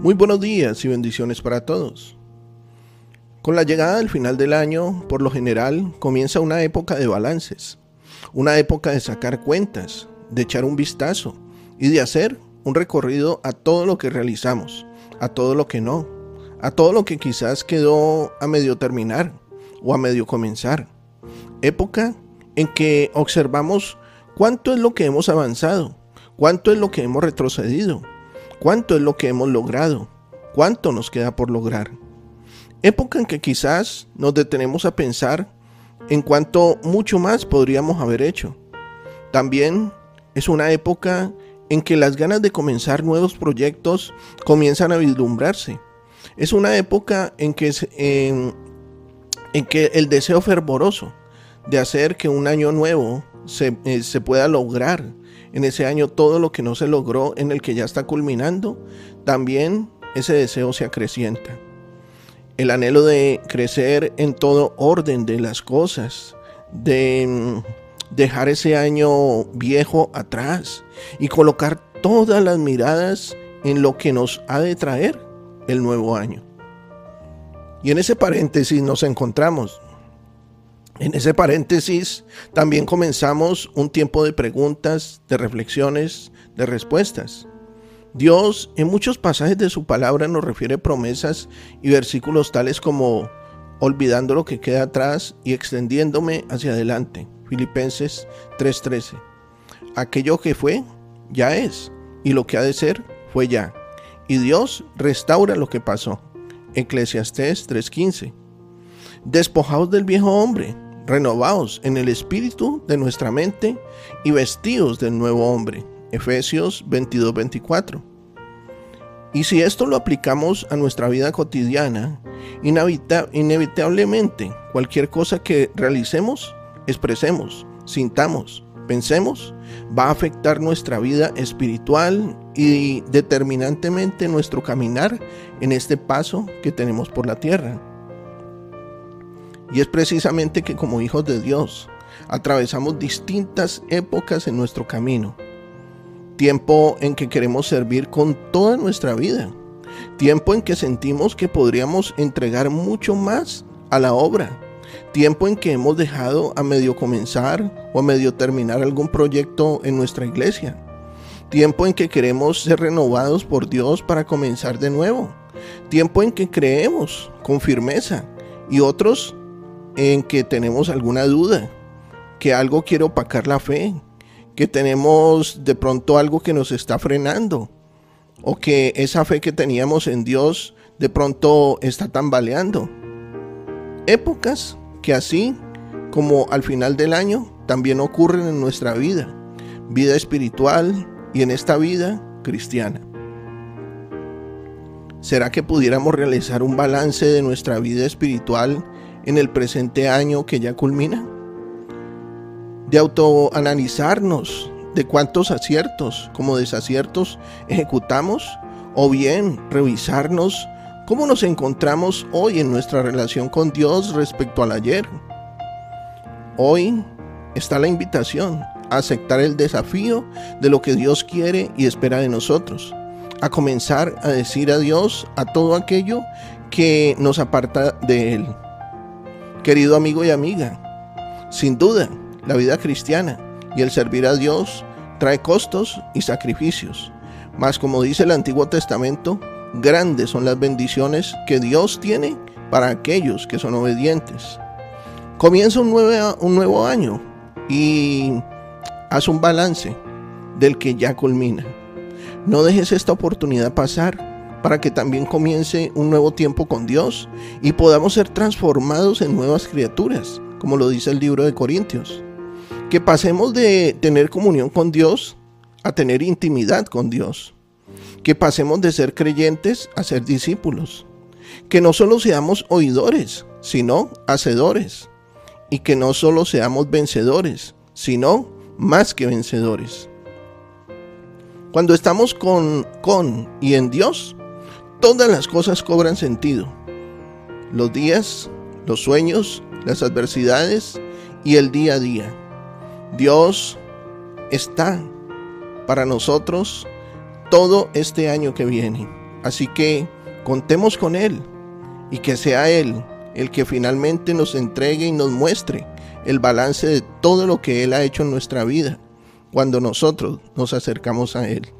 Muy buenos días y bendiciones para todos. Con la llegada del final del año, por lo general, comienza una época de balances, una época de sacar cuentas, de echar un vistazo y de hacer un recorrido a todo lo que realizamos, a todo lo que no, a todo lo que quizás quedó a medio terminar o a medio comenzar. Época en que observamos cuánto es lo que hemos avanzado, cuánto es lo que hemos retrocedido, cuánto es lo que hemos logrado, cuánto nos queda por lograr. Época en que quizás nos detenemos a pensar en cuánto mucho más podríamos haber hecho. También es una época en que las ganas de comenzar nuevos proyectos comienzan a vislumbrarse. Es una época en que, en, que el deseo fervoroso de hacer que un año nuevo se, eh, se pueda lograr en ese año todo lo que no se logró en el que ya está culminando, también ese deseo se acrecienta. El anhelo de crecer en todo orden de las cosas, de mm, dejar ese año viejo atrás y colocar todas las miradas en lo que nos ha de traer el nuevo año. Y en ese paréntesis nos encontramos en ese paréntesis también comenzamos un tiempo de preguntas, de reflexiones, de respuestas. Dios en muchos pasajes de su palabra nos refiere promesas y versículos tales como olvidando lo que queda atrás y extendiéndome hacia adelante. Filipenses 3:13. Aquello que fue, ya es, y lo que ha de ser, fue ya. Y Dios restaura lo que pasó. Eclesiastés 3:15. Despojaos del viejo hombre renovados en el espíritu de nuestra mente y vestidos del nuevo hombre. Efesios 22-24. Y si esto lo aplicamos a nuestra vida cotidiana, inevitablemente cualquier cosa que realicemos, expresemos, sintamos, pensemos, va a afectar nuestra vida espiritual y determinantemente nuestro caminar en este paso que tenemos por la tierra. Y es precisamente que como hijos de Dios atravesamos distintas épocas en nuestro camino. Tiempo en que queremos servir con toda nuestra vida. Tiempo en que sentimos que podríamos entregar mucho más a la obra. Tiempo en que hemos dejado a medio comenzar o a medio terminar algún proyecto en nuestra iglesia. Tiempo en que queremos ser renovados por Dios para comenzar de nuevo. Tiempo en que creemos con firmeza y otros en que tenemos alguna duda, que algo quiere opacar la fe, que tenemos de pronto algo que nos está frenando, o que esa fe que teníamos en Dios de pronto está tambaleando. Épocas que así como al final del año también ocurren en nuestra vida, vida espiritual y en esta vida cristiana. ¿Será que pudiéramos realizar un balance de nuestra vida espiritual en el presente año que ya culmina? De autoanalizarnos de cuántos aciertos como desaciertos ejecutamos o bien revisarnos cómo nos encontramos hoy en nuestra relación con Dios respecto al ayer. Hoy está la invitación a aceptar el desafío de lo que Dios quiere y espera de nosotros, a comenzar a decir adiós a todo aquello que nos aparta de Él querido amigo y amiga. Sin duda, la vida cristiana y el servir a Dios trae costos y sacrificios. Mas como dice el Antiguo Testamento, grandes son las bendiciones que Dios tiene para aquellos que son obedientes. Comienza un nuevo, un nuevo año y haz un balance del que ya culmina. No dejes esta oportunidad pasar para que también comience un nuevo tiempo con Dios y podamos ser transformados en nuevas criaturas, como lo dice el libro de Corintios. Que pasemos de tener comunión con Dios a tener intimidad con Dios. que pasemos de ser creyentes a ser discípulos, que no solo seamos oidores, sino hacedores, y que no solo seamos vencedores, sino más que vencedores. Cuando estamos con, con y en Dios, todas las cosas cobran sentido. Los días, los sueños, las adversidades y el día a día. Dios está para nosotros todo este año que viene. Así que contemos con Él y que sea Él el que finalmente nos entregue y nos muestre el balance de todo lo que Él ha hecho en nuestra vida cuando nosotros nos acercamos a Él.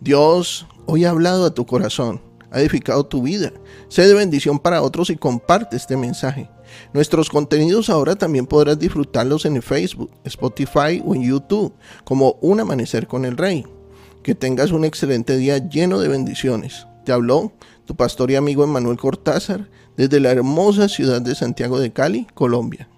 Dios hoy ha hablado a tu corazón, ha edificado tu vida. Sé de bendición para otros y comparte este mensaje. Nuestros contenidos ahora también podrás disfrutarlos en Facebook, Spotify o en YouTube, como Un Amanecer con el Rey. Que tengas un excelente día lleno de bendiciones. Te habló tu pastor y amigo Emanuel Cortázar desde la hermosa ciudad de Santiago de Cali, Colombia.